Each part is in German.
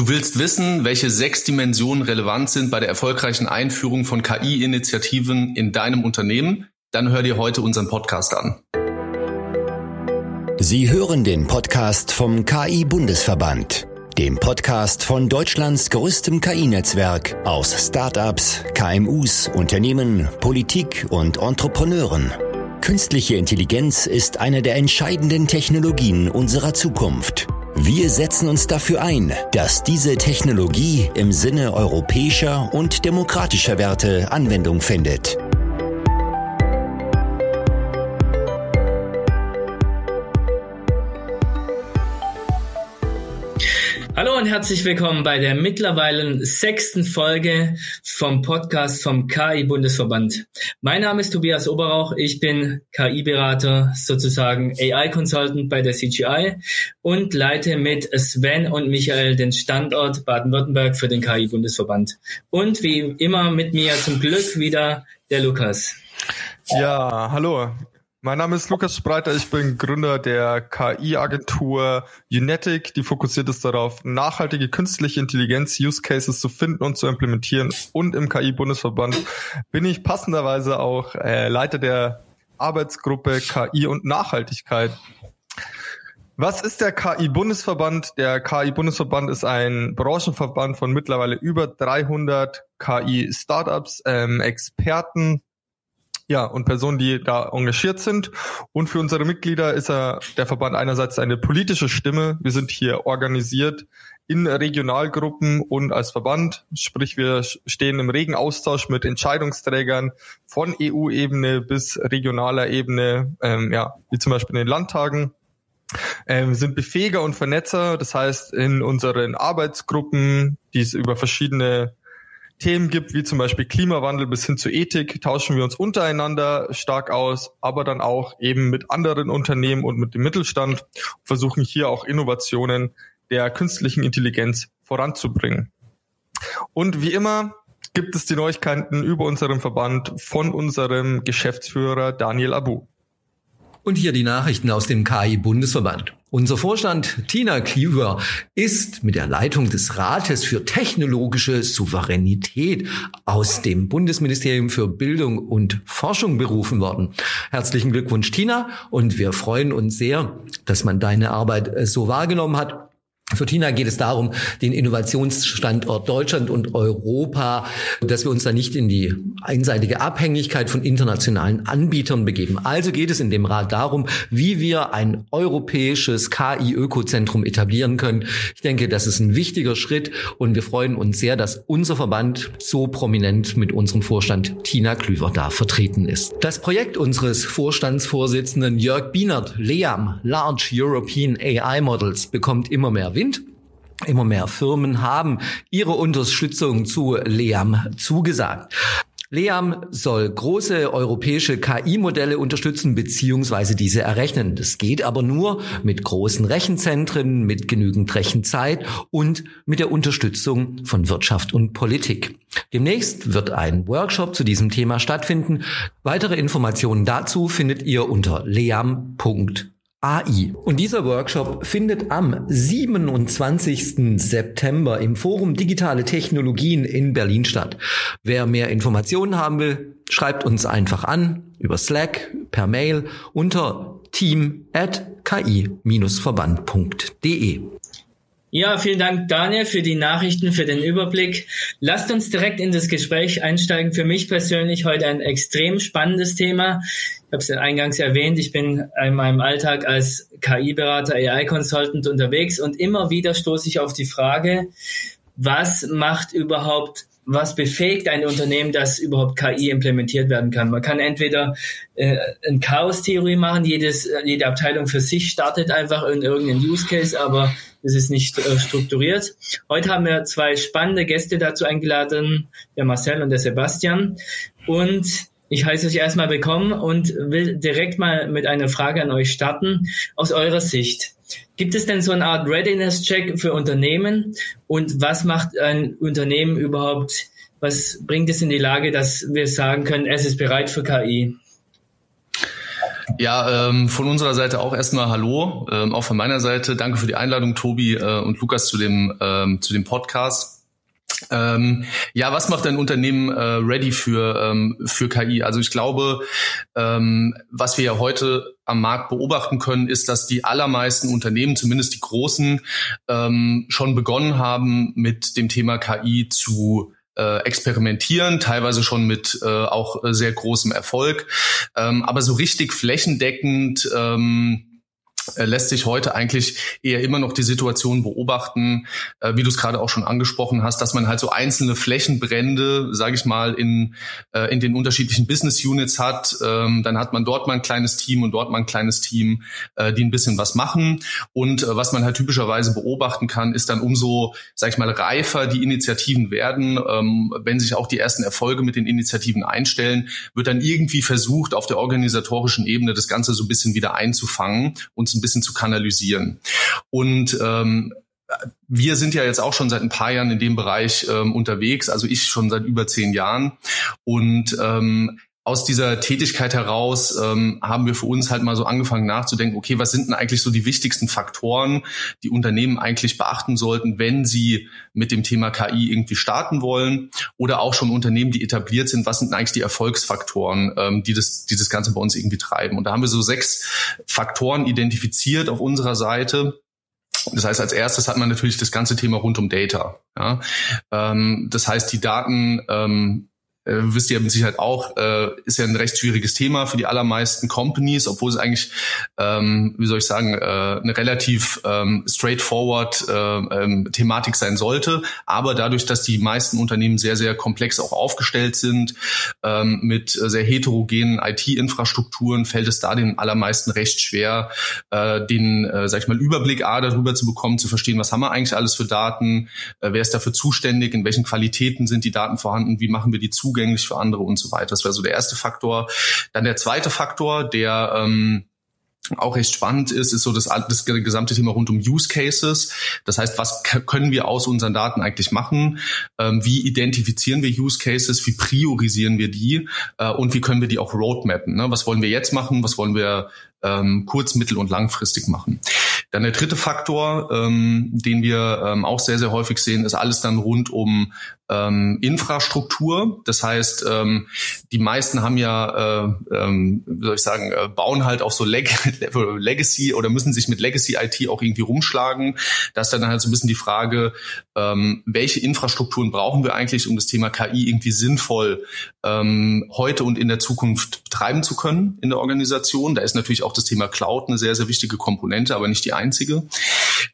Du willst wissen, welche sechs Dimensionen relevant sind bei der erfolgreichen Einführung von KI-Initiativen in deinem Unternehmen? Dann hör dir heute unseren Podcast an. Sie hören den Podcast vom KI-Bundesverband, dem Podcast von Deutschlands größtem KI-Netzwerk aus Startups, KMUs, Unternehmen, Politik und Entrepreneuren. Künstliche Intelligenz ist eine der entscheidenden Technologien unserer Zukunft. Wir setzen uns dafür ein, dass diese Technologie im Sinne europäischer und demokratischer Werte Anwendung findet. Hallo und herzlich willkommen bei der mittlerweile sechsten Folge vom Podcast vom KI-Bundesverband. Mein Name ist Tobias Oberrauch. Ich bin KI-Berater, sozusagen AI-Consultant bei der CGI und leite mit Sven und Michael den Standort Baden-Württemberg für den KI-Bundesverband. Und wie immer mit mir zum Glück wieder der Lukas. Ja, hallo. Mein Name ist Lukas Spreiter, ich bin Gründer der KI-Agentur Unetic, die fokussiert ist darauf, nachhaltige künstliche Intelligenz-Use-Cases zu finden und zu implementieren. Und im KI-Bundesverband bin ich passenderweise auch äh, Leiter der Arbeitsgruppe KI und Nachhaltigkeit. Was ist der KI-Bundesverband? Der KI-Bundesverband ist ein Branchenverband von mittlerweile über 300 KI-Startups, ähm, Experten, ja, und Personen, die da engagiert sind. Und für unsere Mitglieder ist er der Verband einerseits eine politische Stimme. Wir sind hier organisiert in Regionalgruppen und als Verband, sprich wir stehen im regen Austausch mit Entscheidungsträgern von EU-Ebene bis regionaler Ebene, ähm, ja, wie zum Beispiel in den Landtagen. Ähm, sind Befähiger und Vernetzer, das heißt in unseren Arbeitsgruppen, die es über verschiedene Themen gibt, wie zum Beispiel Klimawandel bis hin zu Ethik, tauschen wir uns untereinander stark aus, aber dann auch eben mit anderen Unternehmen und mit dem Mittelstand, versuchen hier auch Innovationen der künstlichen Intelligenz voranzubringen. Und wie immer gibt es die Neuigkeiten über unseren Verband von unserem Geschäftsführer Daniel Abu. Und hier die Nachrichten aus dem KI-Bundesverband. Unser Vorstand Tina Cleaver ist mit der Leitung des Rates für technologische Souveränität aus dem Bundesministerium für Bildung und Forschung berufen worden. Herzlichen Glückwunsch, Tina. Und wir freuen uns sehr, dass man deine Arbeit so wahrgenommen hat für Tina geht es darum, den Innovationsstandort Deutschland und Europa, dass wir uns da nicht in die einseitige Abhängigkeit von internationalen Anbietern begeben. Also geht es in dem Rat darum, wie wir ein europäisches KI-Ökozentrum etablieren können. Ich denke, das ist ein wichtiger Schritt und wir freuen uns sehr, dass unser Verband so prominent mit unserem Vorstand Tina Klüver da vertreten ist. Das Projekt unseres Vorstandsvorsitzenden Jörg Bienert, LEAM, Large European AI Models, bekommt immer mehr Wind. Immer mehr Firmen haben ihre Unterstützung zu LEAM zugesagt. LEAM soll große europäische KI-Modelle unterstützen bzw. diese errechnen. Das geht aber nur mit großen Rechenzentren, mit genügend Rechenzeit und mit der Unterstützung von Wirtschaft und Politik. Demnächst wird ein Workshop zu diesem Thema stattfinden. Weitere Informationen dazu findet ihr unter leam.de. AI. Und dieser Workshop findet am 27. September im Forum Digitale Technologien in Berlin statt. Wer mehr Informationen haben will, schreibt uns einfach an über Slack, per Mail unter team at ki-verband.de. Ja, vielen Dank, Daniel, für die Nachrichten, für den Überblick. Lasst uns direkt in das Gespräch einsteigen. Für mich persönlich heute ein extrem spannendes Thema. Ich habe es eingangs erwähnt, ich bin in meinem Alltag als KI-Berater, AI-Consultant unterwegs und immer wieder stoße ich auf die Frage, was macht überhaupt was befähigt ein Unternehmen, dass überhaupt KI implementiert werden kann. Man kann entweder äh, eine Chaos-Theorie machen, jedes, jede Abteilung für sich startet einfach in irgendeinen Use Case, aber es ist nicht äh, strukturiert. Heute haben wir zwei spannende Gäste dazu eingeladen, der Marcel und der Sebastian. Und ich heiße euch erstmal willkommen und will direkt mal mit einer Frage an euch starten. Aus eurer Sicht, gibt es denn so eine Art Readiness-Check für Unternehmen? Und was macht ein Unternehmen überhaupt, was bringt es in die Lage, dass wir sagen können, es ist bereit für KI? Ja, ähm, von unserer Seite auch erstmal Hallo, ähm, auch von meiner Seite. Danke für die Einladung, Tobi äh, und Lukas zu dem ähm, zu dem Podcast. Ähm, ja, was macht ein Unternehmen äh, ready für, ähm, für KI? Also ich glaube, ähm, was wir ja heute am Markt beobachten können, ist, dass die allermeisten Unternehmen, zumindest die großen, ähm, schon begonnen haben, mit dem Thema KI zu äh, experimentieren, teilweise schon mit äh, auch sehr großem Erfolg. Ähm, aber so richtig flächendeckend ähm, äh, lässt sich heute eigentlich eher immer noch die Situation beobachten, äh, wie du es gerade auch schon angesprochen hast, dass man halt so einzelne Flächenbrände, sage ich mal, in, äh, in den unterschiedlichen Business Units hat. Ähm, dann hat man dort mal ein kleines Team und dort mal ein kleines Team, äh, die ein bisschen was machen. Und äh, was man halt typischerweise beobachten kann, ist dann umso, sage ich mal, reifer die Initiativen werden. Ähm, wenn sich auch die ersten Erfolge mit den Initiativen einstellen, wird dann irgendwie versucht, auf der organisatorischen Ebene das Ganze so ein bisschen wieder einzufangen und ein bisschen zu kanalisieren. Und ähm, wir sind ja jetzt auch schon seit ein paar Jahren in dem Bereich ähm, unterwegs, also ich schon seit über zehn Jahren. Und ähm, aus dieser Tätigkeit heraus ähm, haben wir für uns halt mal so angefangen nachzudenken, okay, was sind denn eigentlich so die wichtigsten Faktoren, die Unternehmen eigentlich beachten sollten, wenn sie mit dem Thema KI irgendwie starten wollen oder auch schon Unternehmen, die etabliert sind, was sind denn eigentlich die Erfolgsfaktoren, ähm, die, das, die das Ganze bei uns irgendwie treiben. Und da haben wir so sechs Faktoren identifiziert auf unserer Seite. Das heißt, als erstes hat man natürlich das ganze Thema rund um Data. Ja? Ähm, das heißt, die Daten ähm, äh, wisst ihr mit Sicherheit auch, äh, ist ja ein recht schwieriges Thema für die allermeisten Companies, obwohl es eigentlich, ähm, wie soll ich sagen, äh, eine relativ ähm, straightforward äh, ähm, Thematik sein sollte. Aber dadurch, dass die meisten Unternehmen sehr, sehr komplex auch aufgestellt sind, ähm, mit sehr heterogenen IT-Infrastrukturen, fällt es da den allermeisten recht schwer, äh, den, äh, sag ich mal, Überblick A darüber zu bekommen, zu verstehen, was haben wir eigentlich alles für Daten, äh, wer ist dafür zuständig, in welchen Qualitäten sind die Daten vorhanden, wie machen wir die Zugänge zugänglich für andere und so weiter. Das wäre so der erste Faktor. Dann der zweite Faktor, der ähm, auch recht spannend ist, ist so das, das gesamte Thema rund um Use Cases. Das heißt, was können wir aus unseren Daten eigentlich machen? Ähm, wie identifizieren wir Use Cases? Wie priorisieren wir die? Äh, und wie können wir die auch roadmappen? Ne? Was wollen wir jetzt machen? Was wollen wir ähm, kurz-, mittel- und langfristig machen? Dann der dritte Faktor, ähm, den wir ähm, auch sehr, sehr häufig sehen, ist alles dann rund um ähm, Infrastruktur. Das heißt, ähm, die meisten haben ja, äh, ähm, wie soll ich sagen, äh, bauen halt auf so Leg Legacy oder müssen sich mit Legacy IT auch irgendwie rumschlagen. Da ist dann halt so ein bisschen die Frage, ähm, welche Infrastrukturen brauchen wir eigentlich, um das Thema KI irgendwie sinnvoll ähm, heute und in der Zukunft betreiben zu können in der Organisation. Da ist natürlich auch das Thema Cloud eine sehr, sehr wichtige Komponente, aber nicht die einzige.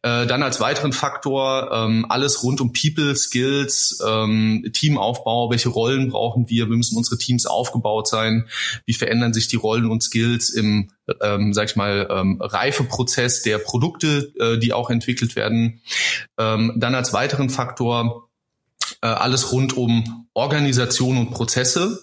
Äh, dann als weiteren Faktor ähm, alles rund um People, Skills, ähm, Teamaufbau, welche Rollen brauchen wir, wie müssen unsere Teams aufgebaut sein, wie verändern sich die Rollen und Skills im, ähm, sag ich mal, ähm, Reifeprozess der Produkte, äh, die auch entwickelt werden. Ähm, dann als weiteren Faktor äh, alles rund um Organisation und Prozesse.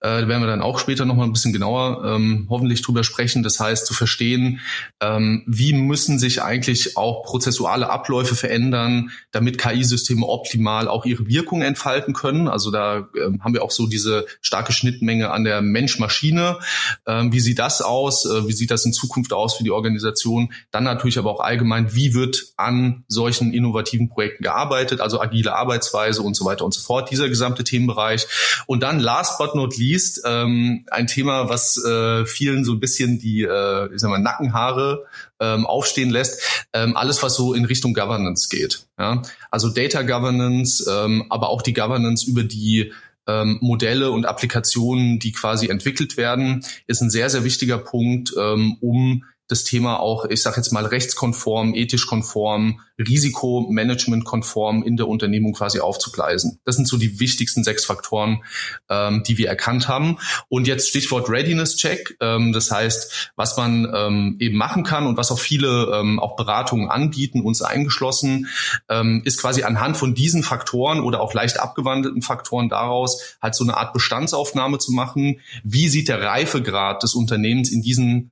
Äh, da werden wir dann auch später noch mal ein bisschen genauer ähm, hoffentlich drüber sprechen. Das heißt, zu verstehen, ähm, wie müssen sich eigentlich auch prozessuale Abläufe verändern, damit KI-Systeme optimal auch ihre Wirkung entfalten können. Also da ähm, haben wir auch so diese starke Schnittmenge an der Mensch-Maschine. Ähm, wie sieht das aus? Äh, wie sieht das in Zukunft aus für die Organisation? Dann natürlich aber auch allgemein, wie wird an solchen innovativen Projekten gearbeitet? Also agile Arbeitsweise und so weiter und so fort. Dieser gesamte Themenbereich. Und dann last but not least ähm, ein Thema, was äh, vielen so ein bisschen die äh, ich sag mal, Nackenhaare ähm, aufstehen lässt. Ähm, alles, was so in Richtung Governance geht. Ja? Also Data Governance, ähm, aber auch die Governance über die ähm, Modelle und Applikationen, die quasi entwickelt werden, ist ein sehr, sehr wichtiger Punkt, ähm, um das Thema auch, ich sage jetzt mal, rechtskonform, ethisch konform, risikomanagementkonform in der Unternehmung quasi aufzugleisen. Das sind so die wichtigsten sechs Faktoren, ähm, die wir erkannt haben. Und jetzt Stichwort Readiness Check. Ähm, das heißt, was man ähm, eben machen kann und was auch viele ähm, auch Beratungen anbieten, uns eingeschlossen, ähm, ist quasi anhand von diesen Faktoren oder auch leicht abgewandelten Faktoren daraus halt so eine Art Bestandsaufnahme zu machen. Wie sieht der Reifegrad des Unternehmens in diesen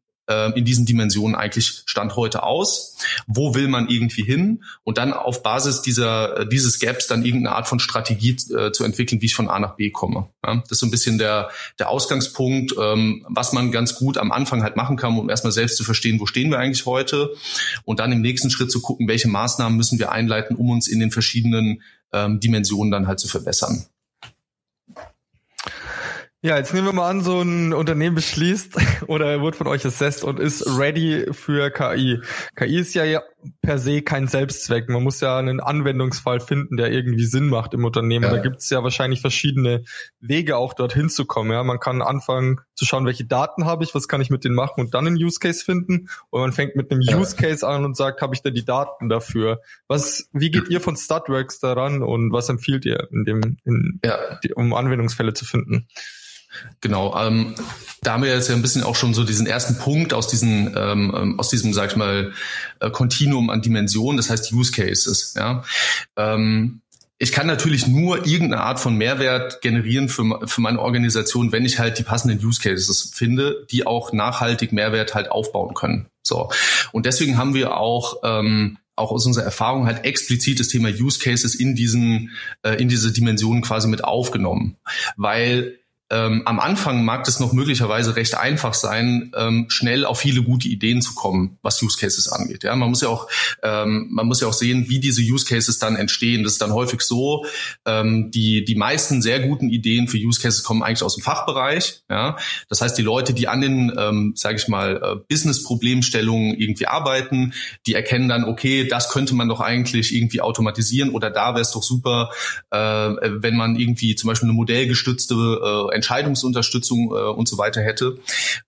in diesen Dimensionen eigentlich Stand heute aus? Wo will man irgendwie hin? Und dann auf Basis dieser, äh, dieses Gaps dann irgendeine Art von Strategie äh, zu entwickeln, wie ich von A nach B komme. Ja, das ist so ein bisschen der, der Ausgangspunkt, ähm, was man ganz gut am Anfang halt machen kann, um erstmal selbst zu verstehen, wo stehen wir eigentlich heute und dann im nächsten Schritt zu gucken, welche Maßnahmen müssen wir einleiten, um uns in den verschiedenen ähm, Dimensionen dann halt zu verbessern. Ja, jetzt nehmen wir mal an, so ein Unternehmen beschließt oder wird von euch assessed und ist ready für KI. KI ist ja per se kein Selbstzweck. Man muss ja einen Anwendungsfall finden, der irgendwie Sinn macht im Unternehmen. Ja. Da gibt es ja wahrscheinlich verschiedene Wege auch dorthin zu kommen. Ja, man kann anfangen zu schauen, welche Daten habe ich, was kann ich mit denen machen und dann einen Use Case finden. Und man fängt mit einem ja. Use Case an und sagt, habe ich denn die Daten dafür? Was, wie geht ihr von Startworks daran und was empfiehlt ihr in dem, in, ja. um Anwendungsfälle zu finden? Genau, ähm, da haben wir jetzt ja ein bisschen auch schon so diesen ersten Punkt aus diesem, ähm, ähm, aus diesem, sag ich mal, äh, Kontinuum an Dimensionen, das heißt Use Cases. Ja, ähm, ich kann natürlich nur irgendeine Art von Mehrwert generieren für, für meine Organisation, wenn ich halt die passenden Use Cases finde, die auch nachhaltig Mehrwert halt aufbauen können. So und deswegen haben wir auch ähm, auch aus unserer Erfahrung halt explizit das Thema Use Cases in diesen äh, in diese Dimensionen quasi mit aufgenommen, weil ähm, am Anfang mag es noch möglicherweise recht einfach sein, ähm, schnell auf viele gute Ideen zu kommen, was Use Cases angeht. Ja, man muss ja auch, ähm, man muss ja auch sehen, wie diese Use Cases dann entstehen. Das ist dann häufig so, ähm, die die meisten sehr guten Ideen für Use Cases kommen eigentlich aus dem Fachbereich. Ja, das heißt, die Leute, die an den, ähm, sage ich mal, äh, Business-Problemstellungen irgendwie arbeiten, die erkennen dann, okay, das könnte man doch eigentlich irgendwie automatisieren oder da wäre es doch super, äh, wenn man irgendwie zum Beispiel eine modellgestützte äh, Entscheidungsunterstützung äh, und so weiter hätte.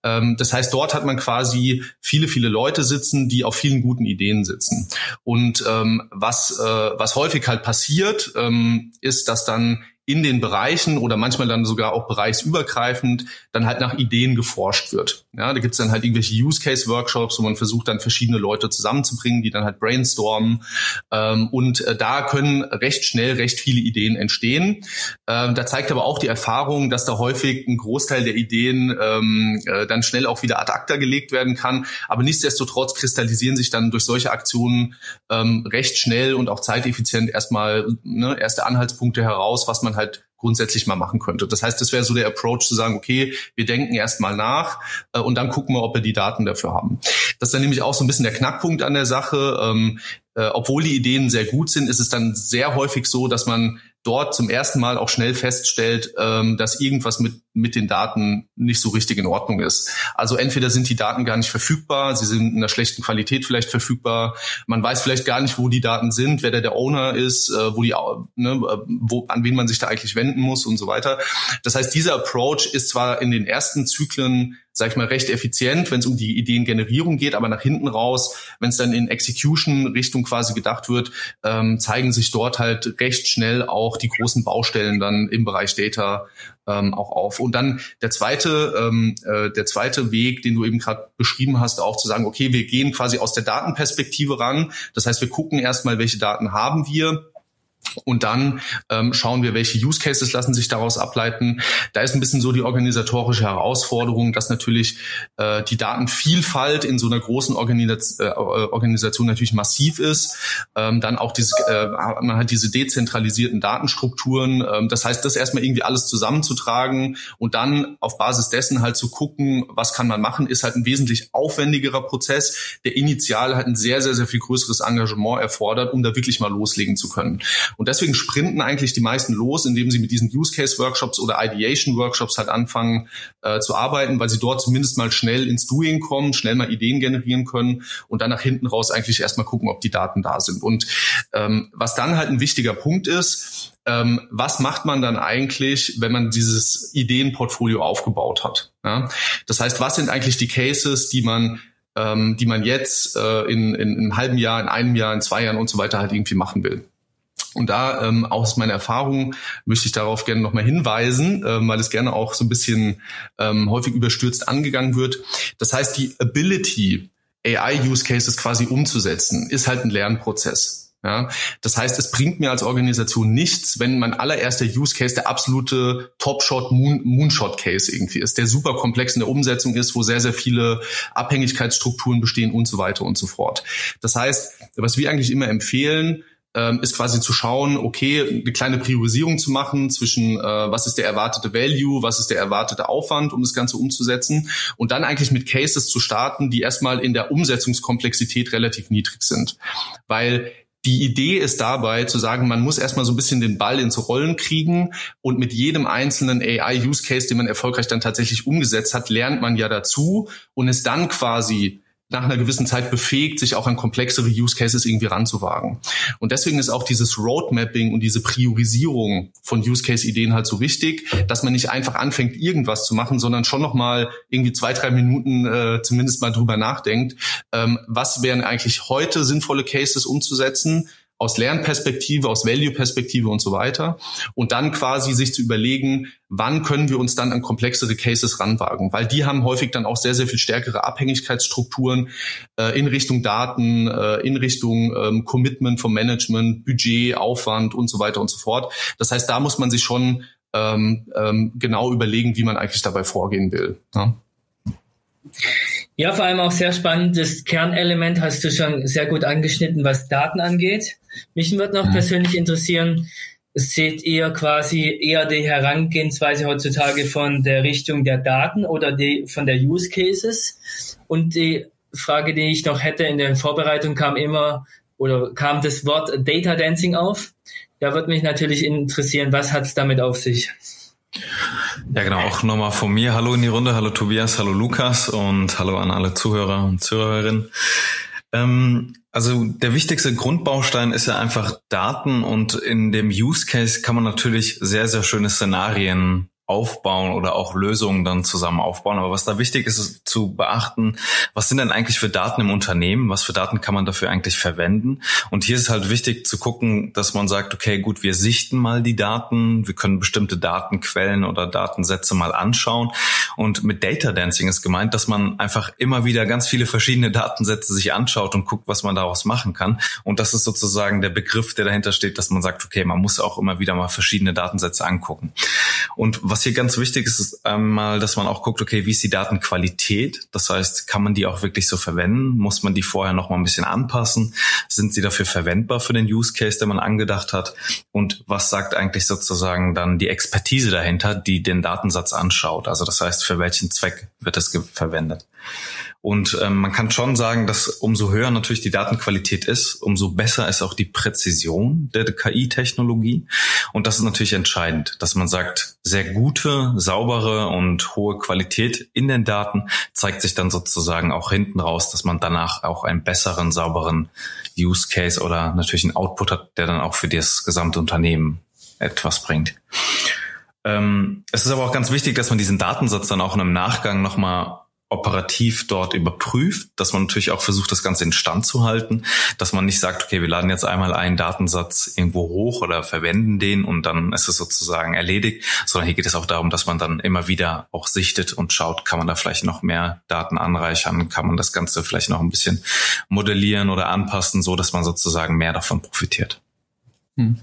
Ähm, das heißt, dort hat man quasi viele, viele Leute sitzen, die auf vielen guten Ideen sitzen. Und ähm, was, äh, was häufig halt passiert, ähm, ist, dass dann in den Bereichen oder manchmal dann sogar auch bereichsübergreifend dann halt nach Ideen geforscht wird. Ja, da gibt's dann halt irgendwelche Use-Case-Workshops, wo man versucht dann verschiedene Leute zusammenzubringen, die dann halt brainstormen. Ähm, und äh, da können recht schnell recht viele Ideen entstehen. Ähm, da zeigt aber auch die Erfahrung, dass da häufig ein Großteil der Ideen ähm, äh, dann schnell auch wieder ad acta gelegt werden kann. Aber nichtsdestotrotz kristallisieren sich dann durch solche Aktionen ähm, recht schnell und auch zeiteffizient erstmal ne, erste Anhaltspunkte heraus, was man halt grundsätzlich mal machen könnte. Das heißt, das wäre so der Approach zu sagen, okay, wir denken erstmal nach äh, und dann gucken wir, ob wir die Daten dafür haben. Das ist dann nämlich auch so ein bisschen der Knackpunkt an der Sache. Ähm, äh, obwohl die Ideen sehr gut sind, ist es dann sehr häufig so, dass man dort zum ersten Mal auch schnell feststellt, ähm, dass irgendwas mit, mit den Daten nicht so richtig in Ordnung ist. Also entweder sind die Daten gar nicht verfügbar, sie sind in einer schlechten Qualität vielleicht verfügbar, man weiß vielleicht gar nicht, wo die Daten sind, wer da der Owner ist, äh, wo die, ne, wo, an wen man sich da eigentlich wenden muss und so weiter. Das heißt, dieser Approach ist zwar in den ersten Zyklen sag ich mal, recht effizient, wenn es um die Ideengenerierung geht, aber nach hinten raus, wenn es dann in Execution-Richtung quasi gedacht wird, ähm, zeigen sich dort halt recht schnell auch die großen Baustellen dann im Bereich Data ähm, auch auf. Und dann der zweite, ähm, äh, der zweite Weg, den du eben gerade beschrieben hast, auch zu sagen, okay, wir gehen quasi aus der Datenperspektive ran. Das heißt, wir gucken erstmal, welche Daten haben wir und dann ähm, schauen wir, welche Use Cases lassen sich daraus ableiten. Da ist ein bisschen so die organisatorische Herausforderung, dass natürlich äh, die Datenvielfalt in so einer großen Organis äh, Organisation natürlich massiv ist. Ähm, dann auch diese, äh, man hat diese dezentralisierten Datenstrukturen. Ähm, das heißt, das erstmal irgendwie alles zusammenzutragen und dann auf Basis dessen halt zu gucken, was kann man machen, ist halt ein wesentlich aufwendigerer Prozess, der initial halt ein sehr, sehr, sehr viel größeres Engagement erfordert, um da wirklich mal loslegen zu können. Und deswegen sprinten eigentlich die meisten los, indem sie mit diesen Use Case Workshops oder Ideation Workshops halt anfangen äh, zu arbeiten, weil sie dort zumindest mal schnell ins Doing kommen, schnell mal Ideen generieren können und dann nach hinten raus eigentlich erstmal gucken, ob die Daten da sind. Und ähm, was dann halt ein wichtiger Punkt ist, ähm, was macht man dann eigentlich, wenn man dieses Ideenportfolio aufgebaut hat? Ja? Das heißt, was sind eigentlich die Cases, die man ähm, die man jetzt äh, in, in, in einem halben Jahr, in einem Jahr, in zwei Jahren und so weiter halt irgendwie machen will. Und da ähm, aus meiner Erfahrung möchte ich darauf gerne nochmal hinweisen, ähm, weil es gerne auch so ein bisschen ähm, häufig überstürzt angegangen wird. Das heißt, die Ability, AI-Use Cases quasi umzusetzen, ist halt ein Lernprozess. Ja, das heißt, es bringt mir als Organisation nichts, wenn mein allererster Use Case der absolute Top-Shot, Moon, Moonshot-Case irgendwie ist, der super komplex in der Umsetzung ist, wo sehr, sehr viele Abhängigkeitsstrukturen bestehen und so weiter und so fort. Das heißt, was wir eigentlich immer empfehlen, ähm, ist quasi zu schauen, okay, eine kleine Priorisierung zu machen zwischen, äh, was ist der erwartete Value, was ist der erwartete Aufwand, um das Ganze umzusetzen und dann eigentlich mit Cases zu starten, die erstmal in der Umsetzungskomplexität relativ niedrig sind. Weil die Idee ist dabei zu sagen, man muss erstmal so ein bisschen den Ball ins Rollen kriegen und mit jedem einzelnen AI-Use-Case, den man erfolgreich dann tatsächlich umgesetzt hat, lernt man ja dazu und ist dann quasi nach einer gewissen Zeit befähigt, sich auch an komplexere Use Cases irgendwie ranzuwagen. Und deswegen ist auch dieses Roadmapping und diese Priorisierung von Use Case Ideen halt so wichtig, dass man nicht einfach anfängt, irgendwas zu machen, sondern schon noch mal irgendwie zwei, drei Minuten äh, zumindest mal drüber nachdenkt, ähm, was wären eigentlich heute sinnvolle Cases umzusetzen, aus Lernperspektive, aus Value-Perspektive und so weiter. Und dann quasi sich zu überlegen, wann können wir uns dann an komplexere Cases ranwagen? Weil die haben häufig dann auch sehr, sehr viel stärkere Abhängigkeitsstrukturen äh, in Richtung Daten, äh, in Richtung ähm, Commitment vom Management, Budget, Aufwand und so weiter und so fort. Das heißt, da muss man sich schon ähm, ähm, genau überlegen, wie man eigentlich dabei vorgehen will. Ja? Ja, vor allem auch sehr spannend. Das Kernelement hast du schon sehr gut angeschnitten, was Daten angeht. Mich würde noch mhm. persönlich interessieren, seht ihr quasi eher die Herangehensweise heutzutage von der Richtung der Daten oder die, von der Use Cases? Und die Frage, die ich noch hätte in der Vorbereitung, kam immer oder kam das Wort Data Dancing auf. Da würde mich natürlich interessieren, was hat es damit auf sich? Ja, genau. Auch nochmal von mir. Hallo in die Runde. Hallo Tobias. Hallo Lukas. Und hallo an alle Zuhörer und Zuhörerinnen. Ähm, also der wichtigste Grundbaustein ist ja einfach Daten und in dem Use Case kann man natürlich sehr, sehr schöne Szenarien aufbauen oder auch Lösungen dann zusammen aufbauen. Aber was da wichtig ist, ist zu beachten, was sind denn eigentlich für Daten im Unternehmen? Was für Daten kann man dafür eigentlich verwenden? Und hier ist halt wichtig zu gucken, dass man sagt, okay, gut, wir sichten mal die Daten, wir können bestimmte Datenquellen oder Datensätze mal anschauen. Und mit Data Dancing ist gemeint, dass man einfach immer wieder ganz viele verschiedene Datensätze sich anschaut und guckt, was man daraus machen kann. Und das ist sozusagen der Begriff, der dahinter steht, dass man sagt, okay, man muss auch immer wieder mal verschiedene Datensätze angucken. Und was hier ganz wichtig ist, ist einmal, dass man auch guckt, okay, wie ist die Datenqualität? Das heißt, kann man die auch wirklich so verwenden? Muss man die vorher noch mal ein bisschen anpassen? Sind sie dafür verwendbar für den Use Case, den man angedacht hat? Und was sagt eigentlich sozusagen dann die Expertise dahinter, die den Datensatz anschaut? Also das heißt, für welchen Zweck wird es verwendet? Und ähm, man kann schon sagen, dass umso höher natürlich die Datenqualität ist, umso besser ist auch die Präzision der KI-Technologie. Und das ist natürlich entscheidend, dass man sagt, sehr gute, saubere und hohe Qualität in den Daten zeigt sich dann sozusagen auch hinten raus, dass man danach auch einen besseren, sauberen Use Case oder natürlich einen Output hat, der dann auch für das gesamte Unternehmen etwas bringt. Ähm, es ist aber auch ganz wichtig, dass man diesen Datensatz dann auch in einem Nachgang nochmal operativ dort überprüft, dass man natürlich auch versucht, das Ganze in Stand zu halten, dass man nicht sagt, okay, wir laden jetzt einmal einen Datensatz irgendwo hoch oder verwenden den und dann ist es sozusagen erledigt, sondern hier geht es auch darum, dass man dann immer wieder auch sichtet und schaut, kann man da vielleicht noch mehr Daten anreichern, kann man das Ganze vielleicht noch ein bisschen modellieren oder anpassen, so dass man sozusagen mehr davon profitiert. Hm.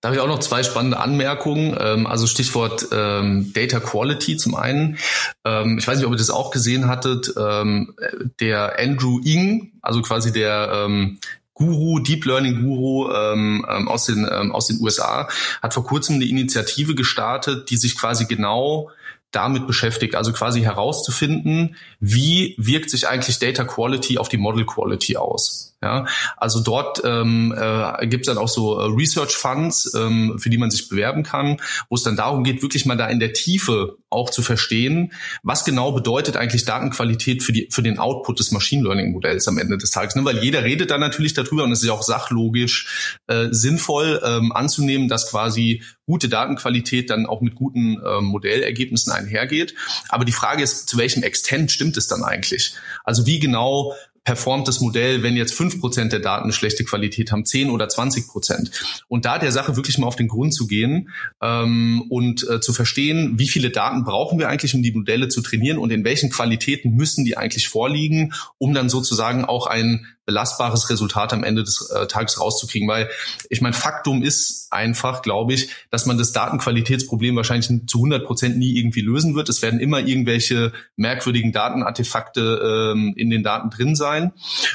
Da habe ich auch noch zwei spannende Anmerkungen. Ähm, also Stichwort ähm, Data Quality zum einen. Ähm, ich weiß nicht, ob ihr das auch gesehen hattet. Ähm, der Andrew Ng, also quasi der ähm, Guru, Deep Learning Guru ähm, ähm, aus, den, ähm, aus den USA, hat vor kurzem eine Initiative gestartet, die sich quasi genau damit beschäftigt, also quasi herauszufinden, wie wirkt sich eigentlich Data Quality auf die Model Quality aus. Ja, also dort ähm, äh, gibt es dann auch so äh, Research Funds, ähm, für die man sich bewerben kann, wo es dann darum geht, wirklich mal da in der Tiefe auch zu verstehen, was genau bedeutet eigentlich Datenqualität für die für den Output des Machine Learning Modells am Ende des Tages. Ne? Weil jeder redet dann natürlich darüber und es ist ja auch sachlogisch äh, sinnvoll ähm, anzunehmen, dass quasi gute Datenqualität dann auch mit guten äh, Modellergebnissen einhergeht. Aber die Frage ist, zu welchem Extent stimmt es dann eigentlich? Also wie genau performt das Modell, wenn jetzt fünf Prozent der Daten schlechte Qualität haben, zehn oder zwanzig Prozent. Und da der Sache wirklich mal auf den Grund zu gehen ähm, und äh, zu verstehen, wie viele Daten brauchen wir eigentlich, um die Modelle zu trainieren und in welchen Qualitäten müssen die eigentlich vorliegen, um dann sozusagen auch ein belastbares Resultat am Ende des äh, Tages rauszukriegen. Weil ich mein Faktum ist einfach, glaube ich, dass man das Datenqualitätsproblem wahrscheinlich zu 100 Prozent nie irgendwie lösen wird. Es werden immer irgendwelche merkwürdigen Datenartefakte ähm, in den Daten drin sein.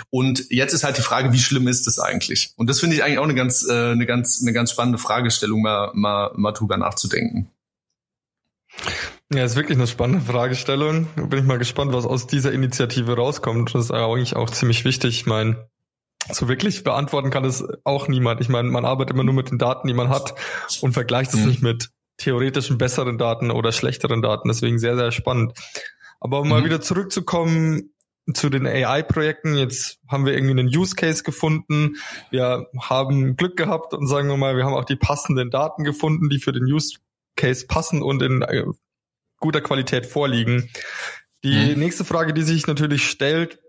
Und jetzt ist halt die Frage, wie schlimm ist das eigentlich? Und das finde ich eigentlich auch eine ganz, äh, eine ganz, eine ganz spannende Fragestellung, mal, mal, mal drüber nachzudenken. Ja, ist wirklich eine spannende Fragestellung. Bin ich mal gespannt, was aus dieser Initiative rauskommt. Das ist eigentlich auch ziemlich wichtig. Ich meine, so wirklich beantworten kann es auch niemand. Ich meine, man arbeitet immer nur mit den Daten, die man hat und vergleicht es mhm. nicht mit theoretischen besseren Daten oder schlechteren Daten. Deswegen sehr, sehr spannend. Aber um mhm. mal wieder zurückzukommen zu den AI-Projekten. Jetzt haben wir irgendwie einen Use Case gefunden. Wir haben Glück gehabt und sagen wir mal, wir haben auch die passenden Daten gefunden, die für den Use Case passen und in äh, guter Qualität vorliegen. Die mhm. nächste Frage, die sich natürlich stellt,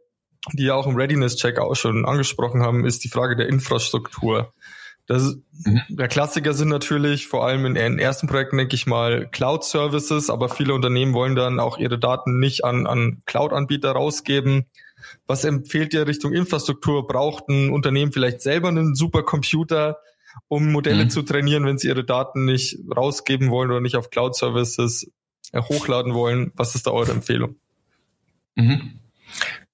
die ja auch im Readiness-Check auch schon angesprochen haben, ist die Frage der Infrastruktur. Das, mhm. Der Klassiker sind natürlich vor allem in, in ersten Projekten, denke ich mal, Cloud-Services, aber viele Unternehmen wollen dann auch ihre Daten nicht an, an Cloud-Anbieter rausgeben. Was empfehlt ihr Richtung Infrastruktur? Braucht ein Unternehmen vielleicht selber einen Supercomputer, um Modelle mhm. zu trainieren, wenn sie ihre Daten nicht rausgeben wollen oder nicht auf Cloud-Services hochladen wollen? Was ist da eure Empfehlung? Mhm.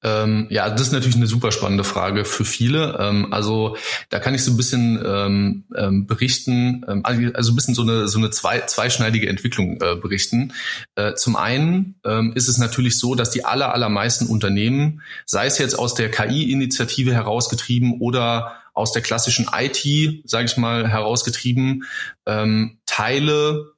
Ähm, ja, das ist natürlich eine super spannende Frage für viele. Ähm, also da kann ich so ein bisschen ähm, ähm berichten, ähm, also, also ein bisschen so eine so eine zwei, zweischneidige Entwicklung äh, berichten. Äh, zum einen ähm, ist es natürlich so, dass die aller allermeisten Unternehmen, sei es jetzt aus der KI-Initiative herausgetrieben oder aus der klassischen IT, sage ich mal, herausgetrieben, Teile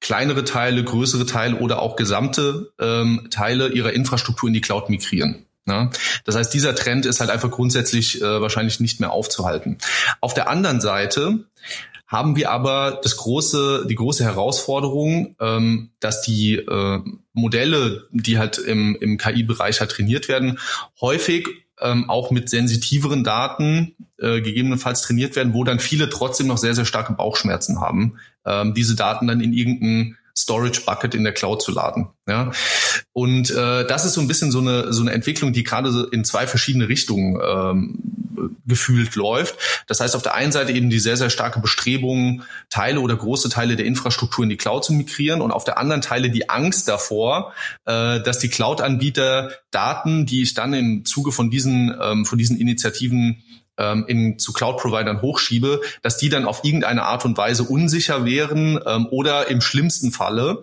kleinere Teile, größere Teile oder auch gesamte ähm, Teile ihrer Infrastruktur in die Cloud migrieren. Ja, das heißt, dieser Trend ist halt einfach grundsätzlich äh, wahrscheinlich nicht mehr aufzuhalten. Auf der anderen Seite haben wir aber das große, die große Herausforderung, ähm, dass die äh, Modelle, die halt im, im KI-Bereich halt trainiert werden, häufig ähm, auch mit sensitiveren Daten äh, gegebenenfalls trainiert werden, wo dann viele trotzdem noch sehr, sehr starke Bauchschmerzen haben, ähm, diese Daten dann in irgendein Storage Bucket in der Cloud zu laden. Ja, und äh, das ist so ein bisschen so eine so eine Entwicklung, die gerade in zwei verschiedene Richtungen ähm, gefühlt läuft. Das heißt auf der einen Seite eben die sehr sehr starke Bestrebung, Teile oder große Teile der Infrastruktur in die Cloud zu migrieren, und auf der anderen Teile die Angst davor, äh, dass die Cloud-Anbieter Daten, die ich dann im Zuge von diesen ähm, von diesen Initiativen ähm, in, zu Cloud-Providern hochschiebe, dass die dann auf irgendeine Art und Weise unsicher wären ähm, oder im schlimmsten Falle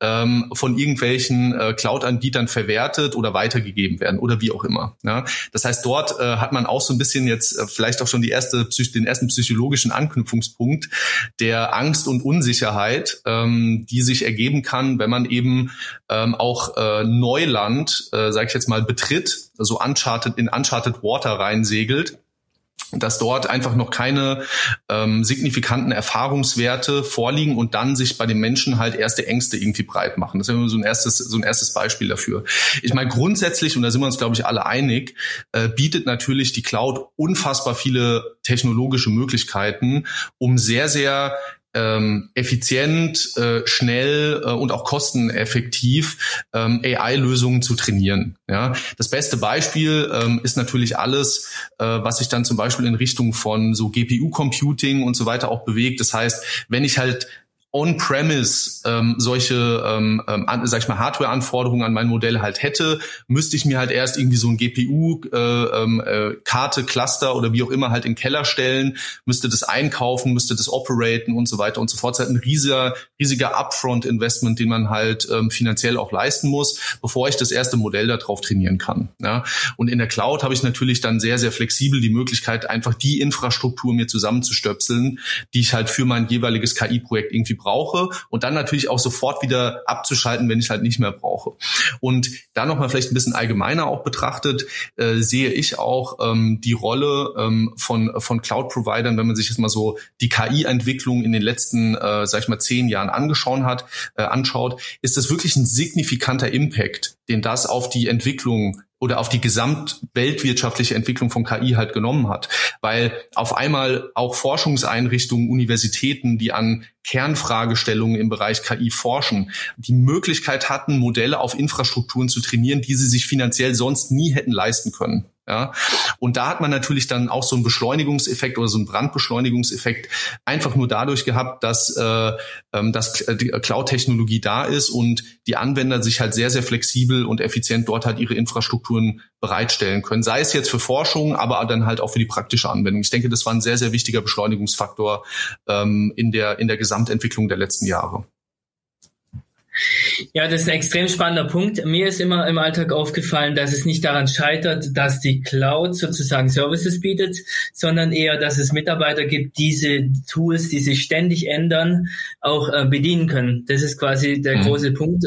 ähm, von irgendwelchen äh, Cloud-Anbietern verwertet oder weitergegeben werden oder wie auch immer. Ja? Das heißt, dort äh, hat man auch so ein bisschen jetzt äh, vielleicht auch schon die erste, den ersten psychologischen Anknüpfungspunkt der Angst und Unsicherheit, ähm, die sich ergeben kann, wenn man eben ähm, auch äh, Neuland, äh, sage ich jetzt mal, betritt, so uncharted, in uncharted Water reinsegelt dass dort einfach noch keine ähm, signifikanten Erfahrungswerte vorliegen und dann sich bei den Menschen halt erste Ängste irgendwie breit machen. Das ist so ein erstes, so ein erstes Beispiel dafür. Ich meine, grundsätzlich, und da sind wir uns, glaube ich, alle einig, äh, bietet natürlich die Cloud unfassbar viele technologische Möglichkeiten, um sehr, sehr ähm, effizient, äh, schnell äh, und auch kosteneffektiv ähm, AI-Lösungen zu trainieren. Ja, das beste Beispiel ähm, ist natürlich alles, äh, was sich dann zum Beispiel in Richtung von so GPU-Computing und so weiter auch bewegt. Das heißt, wenn ich halt on-premise ähm, solche, ähm, ähm, sag ich mal, Hardware-Anforderungen an mein Modell halt hätte, müsste ich mir halt erst irgendwie so ein GPU, äh, ähm, äh, Cluster oder wie auch immer halt in den Keller stellen, müsste das einkaufen, müsste das operaten und so weiter und so fort. Das ist halt ein riesiger, riesiger Upfront-Investment, den man halt ähm, finanziell auch leisten muss, bevor ich das erste Modell darauf trainieren kann. Ja? Und in der Cloud habe ich natürlich dann sehr, sehr flexibel die Möglichkeit, einfach die Infrastruktur mir zusammenzustöpseln, die ich halt für mein jeweiliges KI-Projekt irgendwie brauche und dann natürlich auch sofort wieder abzuschalten, wenn ich halt nicht mehr brauche. Und da nochmal vielleicht ein bisschen allgemeiner auch betrachtet, äh, sehe ich auch ähm, die Rolle ähm, von, von Cloud-Providern, wenn man sich jetzt mal so die KI-Entwicklung in den letzten, äh, sag ich mal, zehn Jahren angeschaut hat, äh, anschaut, ist das wirklich ein signifikanter Impact, den das auf die Entwicklung oder auf die gesamtweltwirtschaftliche Entwicklung von KI halt genommen hat. Weil auf einmal auch Forschungseinrichtungen, Universitäten, die an Kernfragestellungen im Bereich KI forschen, die Möglichkeit hatten, Modelle auf Infrastrukturen zu trainieren, die sie sich finanziell sonst nie hätten leisten können. Ja, und da hat man natürlich dann auch so einen Beschleunigungseffekt oder so einen Brandbeschleunigungseffekt einfach nur dadurch gehabt, dass, äh, ähm, dass die Cloud-Technologie da ist und die Anwender sich halt sehr, sehr flexibel und effizient dort halt ihre Infrastrukturen bereitstellen können. Sei es jetzt für Forschung, aber dann halt auch für die praktische Anwendung. Ich denke, das war ein sehr, sehr wichtiger Beschleunigungsfaktor ähm, in der in der Gesamtentwicklung der letzten Jahre. Ja, das ist ein extrem spannender Punkt. Mir ist immer im Alltag aufgefallen, dass es nicht daran scheitert, dass die Cloud sozusagen Services bietet, sondern eher, dass es Mitarbeiter gibt, diese Tools, die sich ständig ändern, auch äh, bedienen können. Das ist quasi der mhm. große Punkt.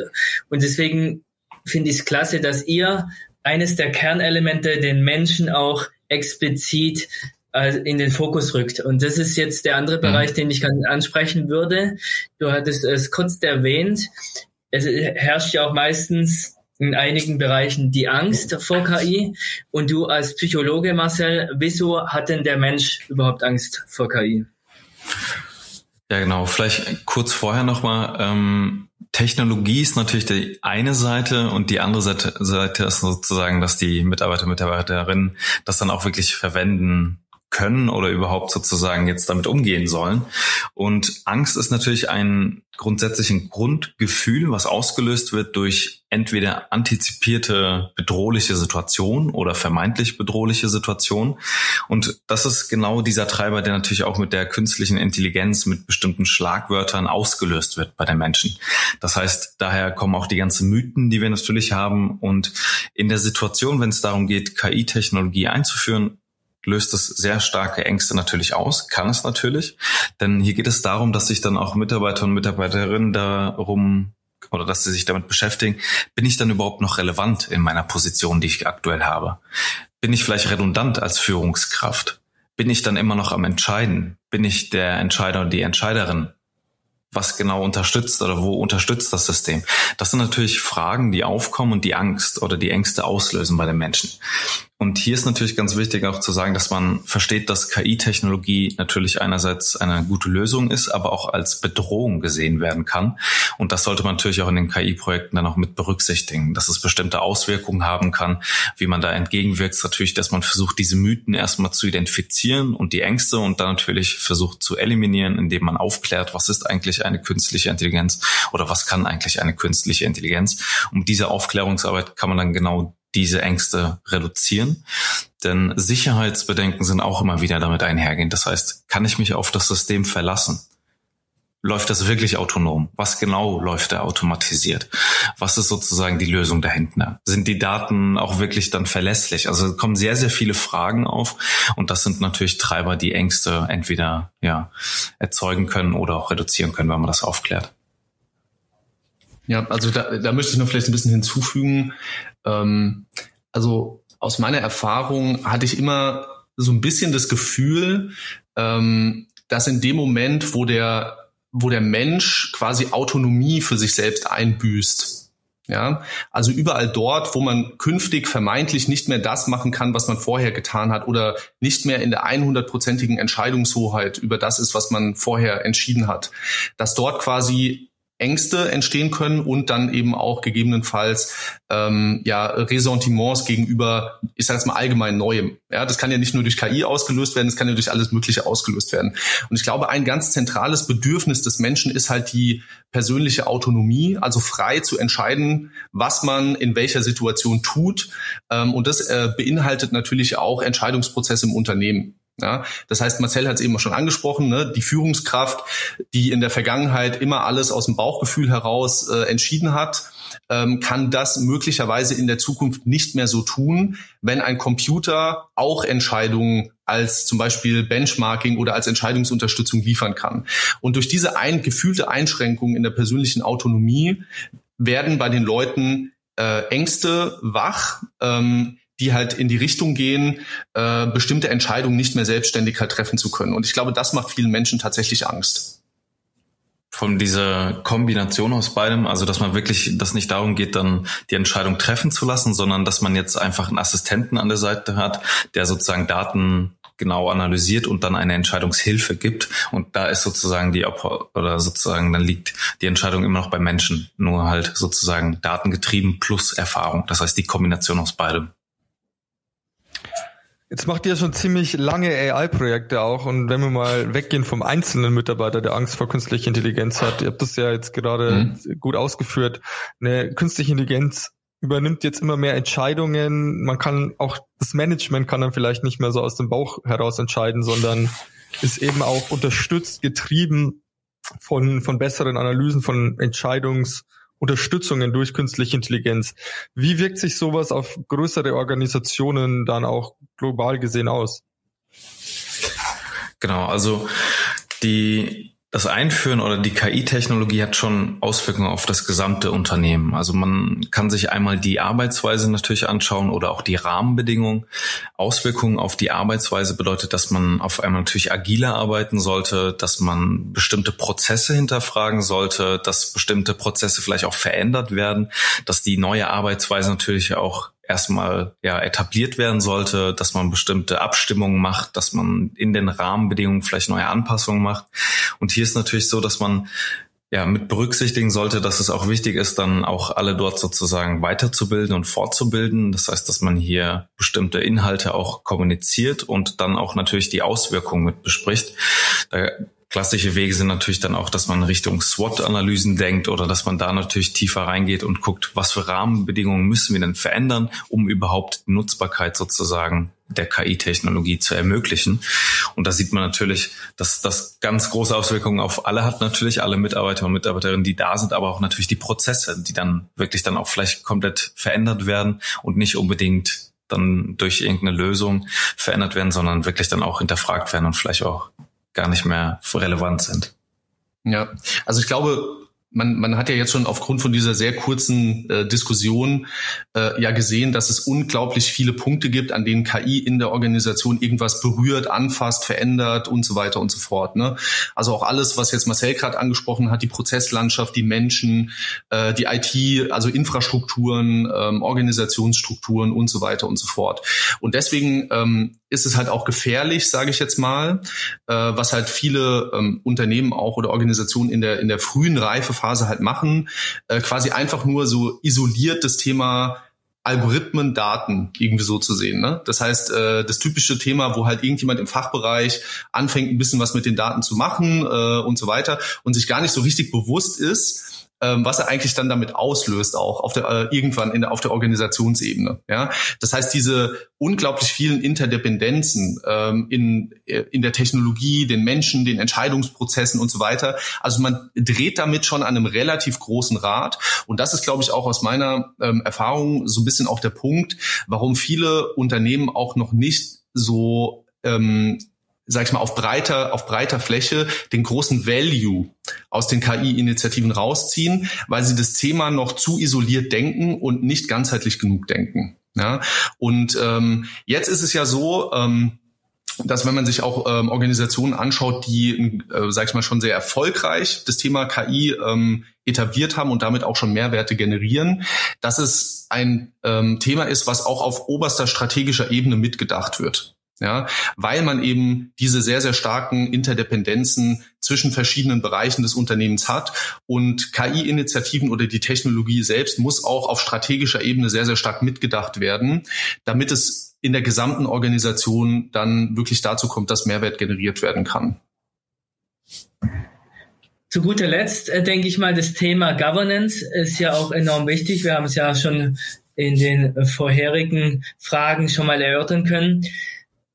Und deswegen finde ich es klasse, dass ihr eines der Kernelemente den Menschen auch explizit in den Fokus rückt. Und das ist jetzt der andere mhm. Bereich, den ich ansprechen würde. Du hattest es kurz erwähnt. Es herrscht ja auch meistens in einigen Bereichen die Angst vor KI. Und du als Psychologe, Marcel, wieso hat denn der Mensch überhaupt Angst vor KI? Ja, genau. Vielleicht kurz vorher nochmal. Ähm, Technologie ist natürlich die eine Seite und die andere Seite, Seite ist sozusagen, dass die Mitarbeiter, Mitarbeiterinnen das dann auch wirklich verwenden können oder überhaupt sozusagen jetzt damit umgehen sollen. Und Angst ist natürlich ein grundsätzlich ein Grundgefühl, was ausgelöst wird durch entweder antizipierte bedrohliche Situation oder vermeintlich bedrohliche Situation. Und das ist genau dieser Treiber, der natürlich auch mit der künstlichen Intelligenz, mit bestimmten Schlagwörtern ausgelöst wird bei den Menschen. Das heißt, daher kommen auch die ganzen Mythen, die wir natürlich haben. Und in der Situation, wenn es darum geht, KI-Technologie einzuführen, löst es sehr starke Ängste natürlich aus, kann es natürlich. Denn hier geht es darum, dass sich dann auch Mitarbeiter und Mitarbeiterinnen darum oder dass sie sich damit beschäftigen, bin ich dann überhaupt noch relevant in meiner Position, die ich aktuell habe? Bin ich vielleicht redundant als Führungskraft? Bin ich dann immer noch am Entscheiden? Bin ich der Entscheider und die Entscheiderin? was genau unterstützt oder wo unterstützt das System? Das sind natürlich Fragen, die aufkommen und die Angst oder die Ängste auslösen bei den Menschen. Und hier ist natürlich ganz wichtig auch zu sagen, dass man versteht, dass KI-Technologie natürlich einerseits eine gute Lösung ist, aber auch als Bedrohung gesehen werden kann. Und das sollte man natürlich auch in den KI-Projekten dann auch mit berücksichtigen, dass es bestimmte Auswirkungen haben kann, wie man da entgegenwirkt. Natürlich, dass man versucht, diese Mythen erstmal zu identifizieren und die Ängste und dann natürlich versucht zu eliminieren, indem man aufklärt, was ist eigentlich eine künstliche Intelligenz oder was kann eigentlich eine künstliche Intelligenz. Um diese Aufklärungsarbeit kann man dann genau diese Ängste reduzieren. Denn Sicherheitsbedenken sind auch immer wieder damit einhergehend. Das heißt, kann ich mich auf das System verlassen? Läuft das wirklich autonom? Was genau läuft da automatisiert? Was ist sozusagen die Lösung dahinter? Sind die Daten auch wirklich dann verlässlich? Also kommen sehr, sehr viele Fragen auf und das sind natürlich Treiber, die Ängste entweder ja, erzeugen können oder auch reduzieren können, wenn man das aufklärt. Ja, also da, da möchte ich noch vielleicht ein bisschen hinzufügen. Ähm, also aus meiner Erfahrung hatte ich immer so ein bisschen das Gefühl, ähm, dass in dem Moment, wo der, wo der Mensch quasi Autonomie für sich selbst einbüßt, ja, also überall dort, wo man künftig vermeintlich nicht mehr das machen kann, was man vorher getan hat oder nicht mehr in der 100-prozentigen Entscheidungshoheit über das ist, was man vorher entschieden hat, dass dort quasi Ängste entstehen können und dann eben auch gegebenenfalls ähm, ja Ressentiments gegenüber, ich sage jetzt mal allgemein Neuem. Ja, das kann ja nicht nur durch KI ausgelöst werden, das kann ja durch alles Mögliche ausgelöst werden. Und ich glaube, ein ganz zentrales Bedürfnis des Menschen ist halt die persönliche Autonomie, also frei zu entscheiden, was man in welcher Situation tut. Ähm, und das äh, beinhaltet natürlich auch Entscheidungsprozesse im Unternehmen. Ja, das heißt, Marcel hat es eben schon angesprochen, ne, die Führungskraft, die in der Vergangenheit immer alles aus dem Bauchgefühl heraus äh, entschieden hat, ähm, kann das möglicherweise in der Zukunft nicht mehr so tun, wenn ein Computer auch Entscheidungen als zum Beispiel Benchmarking oder als Entscheidungsunterstützung liefern kann. Und durch diese ein, gefühlte Einschränkung in der persönlichen Autonomie werden bei den Leuten äh, Ängste wach, ähm, die halt in die Richtung gehen, äh, bestimmte Entscheidungen nicht mehr selbstständig halt treffen zu können. Und ich glaube, das macht vielen Menschen tatsächlich Angst. Von dieser Kombination aus beidem, also dass man wirklich, dass nicht darum geht, dann die Entscheidung treffen zu lassen, sondern dass man jetzt einfach einen Assistenten an der Seite hat, der sozusagen Daten genau analysiert und dann eine Entscheidungshilfe gibt. Und da ist sozusagen die oder sozusagen dann liegt die Entscheidung immer noch bei Menschen, nur halt sozusagen datengetrieben plus Erfahrung. Das heißt die Kombination aus beidem. Jetzt macht ihr schon ziemlich lange AI-Projekte auch und wenn wir mal weggehen vom einzelnen Mitarbeiter, der Angst vor künstlicher Intelligenz hat, ihr habt das ja jetzt gerade mhm. gut ausgeführt, eine künstliche Intelligenz übernimmt jetzt immer mehr Entscheidungen. Man kann auch das Management kann dann vielleicht nicht mehr so aus dem Bauch heraus entscheiden, sondern ist eben auch unterstützt, getrieben von, von besseren Analysen, von Entscheidungsunterstützungen durch künstliche Intelligenz. Wie wirkt sich sowas auf größere Organisationen dann auch global gesehen aus? Genau, also die das Einführen oder die KI-Technologie hat schon Auswirkungen auf das gesamte Unternehmen. Also man kann sich einmal die Arbeitsweise natürlich anschauen oder auch die Rahmenbedingungen. Auswirkungen auf die Arbeitsweise bedeutet, dass man auf einmal natürlich agiler arbeiten sollte, dass man bestimmte Prozesse hinterfragen sollte, dass bestimmte Prozesse vielleicht auch verändert werden, dass die neue Arbeitsweise natürlich auch erstmal ja etabliert werden sollte, dass man bestimmte Abstimmungen macht, dass man in den Rahmenbedingungen vielleicht neue Anpassungen macht. Und hier ist natürlich so, dass man ja mit berücksichtigen sollte, dass es auch wichtig ist, dann auch alle dort sozusagen weiterzubilden und fortzubilden. Das heißt, dass man hier bestimmte Inhalte auch kommuniziert und dann auch natürlich die Auswirkungen mit bespricht. Da Klassische Wege sind natürlich dann auch, dass man Richtung SWOT-Analysen denkt oder dass man da natürlich tiefer reingeht und guckt, was für Rahmenbedingungen müssen wir denn verändern, um überhaupt Nutzbarkeit sozusagen der KI-Technologie zu ermöglichen. Und da sieht man natürlich, dass das ganz große Auswirkungen auf alle hat, natürlich alle Mitarbeiter und Mitarbeiterinnen, die da sind, aber auch natürlich die Prozesse, die dann wirklich dann auch vielleicht komplett verändert werden und nicht unbedingt dann durch irgendeine Lösung verändert werden, sondern wirklich dann auch hinterfragt werden und vielleicht auch gar nicht mehr relevant sind. Ja, also ich glaube, man, man hat ja jetzt schon aufgrund von dieser sehr kurzen äh, Diskussion äh, ja gesehen, dass es unglaublich viele Punkte gibt, an denen KI in der Organisation irgendwas berührt, anfasst, verändert und so weiter und so fort. Ne? Also auch alles, was jetzt Marcel gerade angesprochen hat, die Prozesslandschaft, die Menschen, äh, die IT, also Infrastrukturen, ähm, Organisationsstrukturen und so weiter und so fort. Und deswegen ähm, ist es halt auch gefährlich, sage ich jetzt mal, äh, was halt viele ähm, Unternehmen auch oder Organisationen in der in der frühen Reifephase halt machen, äh, quasi einfach nur so isoliert das Thema Algorithmen, Daten irgendwie so zu sehen. Ne? Das heißt, äh, das typische Thema, wo halt irgendjemand im Fachbereich anfängt, ein bisschen was mit den Daten zu machen äh, und so weiter und sich gar nicht so richtig bewusst ist, ähm, was er eigentlich dann damit auslöst, auch auf der, äh, irgendwann in auf der Organisationsebene. Ja? Das heißt, diese unglaublich vielen Interdependenzen ähm, in, äh, in der Technologie, den Menschen, den Entscheidungsprozessen und so weiter. Also man dreht damit schon an einem relativ großen Rad. Und das ist, glaube ich, auch aus meiner ähm, Erfahrung so ein bisschen auch der Punkt, warum viele Unternehmen auch noch nicht so ähm, sag ich mal, auf breiter, auf breiter Fläche den großen Value aus den KI-Initiativen rausziehen, weil sie das Thema noch zu isoliert denken und nicht ganzheitlich genug denken. Ja? Und ähm, jetzt ist es ja so, ähm, dass wenn man sich auch ähm, Organisationen anschaut, die, äh, sag ich mal, schon sehr erfolgreich das Thema KI ähm, etabliert haben und damit auch schon Mehrwerte generieren, dass es ein ähm, Thema ist, was auch auf oberster strategischer Ebene mitgedacht wird ja, weil man eben diese sehr, sehr starken Interdependenzen zwischen verschiedenen Bereichen des Unternehmens hat. Und KI-Initiativen oder die Technologie selbst muss auch auf strategischer Ebene sehr, sehr stark mitgedacht werden, damit es in der gesamten Organisation dann wirklich dazu kommt, dass Mehrwert generiert werden kann. Zu guter Letzt äh, denke ich mal, das Thema Governance ist ja auch enorm wichtig. Wir haben es ja schon in den vorherigen Fragen schon mal erörtern können.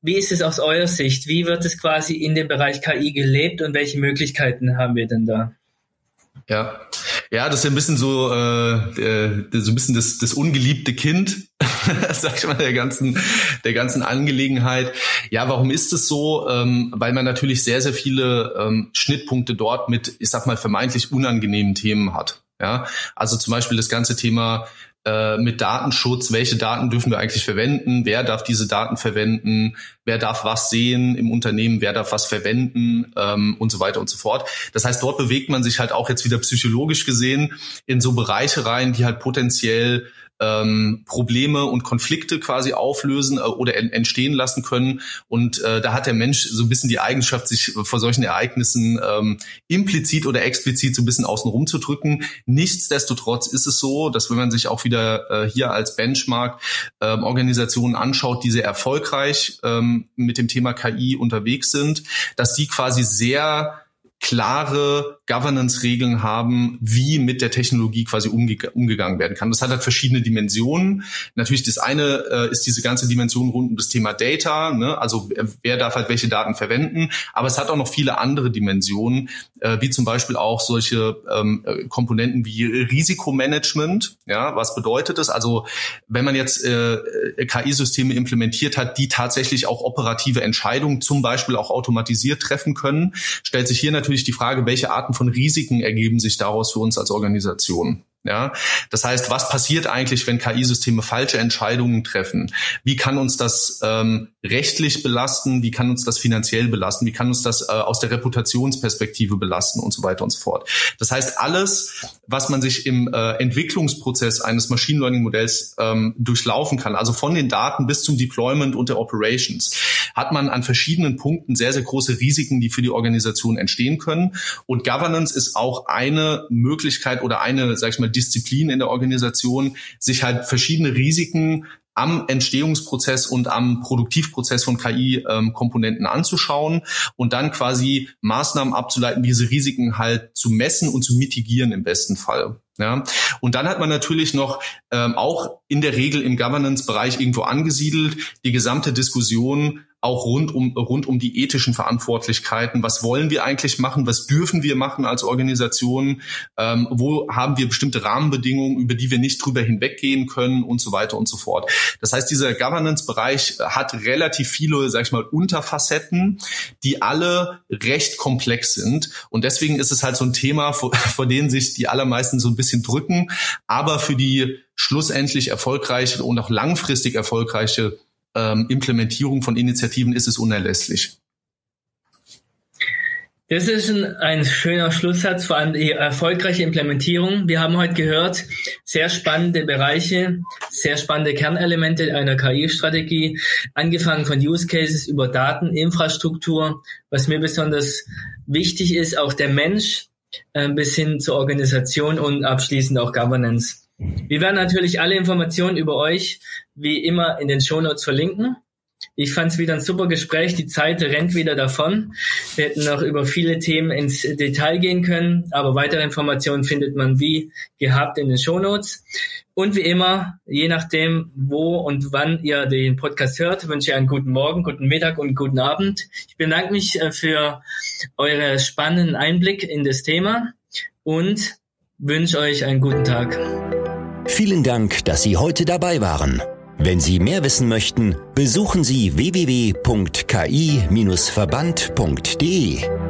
Wie ist es aus eurer Sicht? Wie wird es quasi in dem Bereich KI gelebt und welche Möglichkeiten haben wir denn da? Ja, ja, das ist ja ein bisschen so, äh, so ein bisschen das, das ungeliebte Kind, sag ich mal, der ganzen, der ganzen Angelegenheit. Ja, warum ist es so? Ähm, weil man natürlich sehr, sehr viele ähm, Schnittpunkte dort mit, ich sag mal, vermeintlich unangenehmen Themen hat. Ja, also zum Beispiel das ganze Thema äh, mit Datenschutz, welche Daten dürfen wir eigentlich verwenden, wer darf diese Daten verwenden, wer darf was sehen im Unternehmen, wer darf was verwenden ähm, und so weiter und so fort. Das heißt, dort bewegt man sich halt auch jetzt wieder psychologisch gesehen in so Bereiche rein, die halt potenziell ähm, Probleme und Konflikte quasi auflösen äh, oder entstehen lassen können. Und äh, da hat der Mensch so ein bisschen die Eigenschaft, sich vor solchen Ereignissen ähm, implizit oder explizit so ein bisschen außen rum zu drücken. Nichtsdestotrotz ist es so, dass wenn man sich auch wieder äh, hier als Benchmark ähm, Organisationen anschaut, die sehr erfolgreich ähm, mit dem Thema KI unterwegs sind, dass die quasi sehr klare Governance-Regeln haben, wie mit der Technologie quasi umge umgegangen werden kann. Das hat halt verschiedene Dimensionen. Natürlich das eine äh, ist diese ganze Dimension rund um das Thema Data, ne? also wer darf halt welche Daten verwenden, aber es hat auch noch viele andere Dimensionen, äh, wie zum Beispiel auch solche ähm, äh, Komponenten wie Risikomanagement. Ja, was bedeutet das? Also wenn man jetzt äh, KI-Systeme implementiert hat, die tatsächlich auch operative Entscheidungen, zum Beispiel auch automatisiert treffen können, stellt sich hier natürlich die Frage, welche Arten von Risiken ergeben sich daraus für uns als Organisation. Ja, das heißt, was passiert eigentlich, wenn KI-Systeme falsche Entscheidungen treffen? Wie kann uns das ähm, rechtlich belasten? Wie kann uns das finanziell belasten? Wie kann uns das äh, aus der Reputationsperspektive belasten und so weiter und so fort? Das heißt, alles, was man sich im äh, Entwicklungsprozess eines Machine Learning Modells ähm, durchlaufen kann, also von den Daten bis zum Deployment und der Operations, hat man an verschiedenen Punkten sehr, sehr große Risiken, die für die Organisation entstehen können. Und Governance ist auch eine Möglichkeit oder eine, sag ich mal, Disziplin in der Organisation, sich halt verschiedene Risiken am Entstehungsprozess und am Produktivprozess von KI-Komponenten ähm, anzuschauen und dann quasi Maßnahmen abzuleiten, diese Risiken halt zu messen und zu mitigieren im besten Fall. Ja, und dann hat man natürlich noch ähm, auch in der Regel im Governance-Bereich irgendwo angesiedelt die gesamte Diskussion auch rund um, rund um die ethischen Verantwortlichkeiten. Was wollen wir eigentlich machen? Was dürfen wir machen als Organisation? Ähm, wo haben wir bestimmte Rahmenbedingungen, über die wir nicht drüber hinweggehen können und so weiter und so fort. Das heißt, dieser Governance-Bereich hat relativ viele, sag ich mal, Unterfacetten, die alle recht komplex sind. Und deswegen ist es halt so ein Thema, vor, vor denen sich die allermeisten so ein bisschen drücken, aber für die schlussendlich erfolgreiche und auch langfristig erfolgreiche ähm, Implementierung von Initiativen ist es unerlässlich. Das ist ein, ein, schöner Schlusssatz, vor allem die erfolgreiche Implementierung. Wir haben heute gehört, sehr spannende Bereiche, sehr spannende Kernelemente einer KI-Strategie, angefangen von Use Cases über Daten, Infrastruktur, was mir besonders wichtig ist, auch der Mensch, äh, bis hin zur Organisation und abschließend auch Governance. Wir werden natürlich alle Informationen über euch wie immer in den Shownotes verlinken. Ich fand es wieder ein super Gespräch. Die Zeit rennt wieder davon. Wir hätten noch über viele Themen ins Detail gehen können, aber weitere Informationen findet man wie gehabt in den Shownotes. Und wie immer, je nachdem, wo und wann ihr den Podcast hört, wünsche ich einen guten Morgen, guten Mittag und guten Abend. Ich bedanke mich äh, für eure spannenden Einblick in das Thema und wünsche euch einen guten Tag. Vielen Dank, dass Sie heute dabei waren. Wenn Sie mehr wissen möchten, besuchen Sie www.ki-verband.de.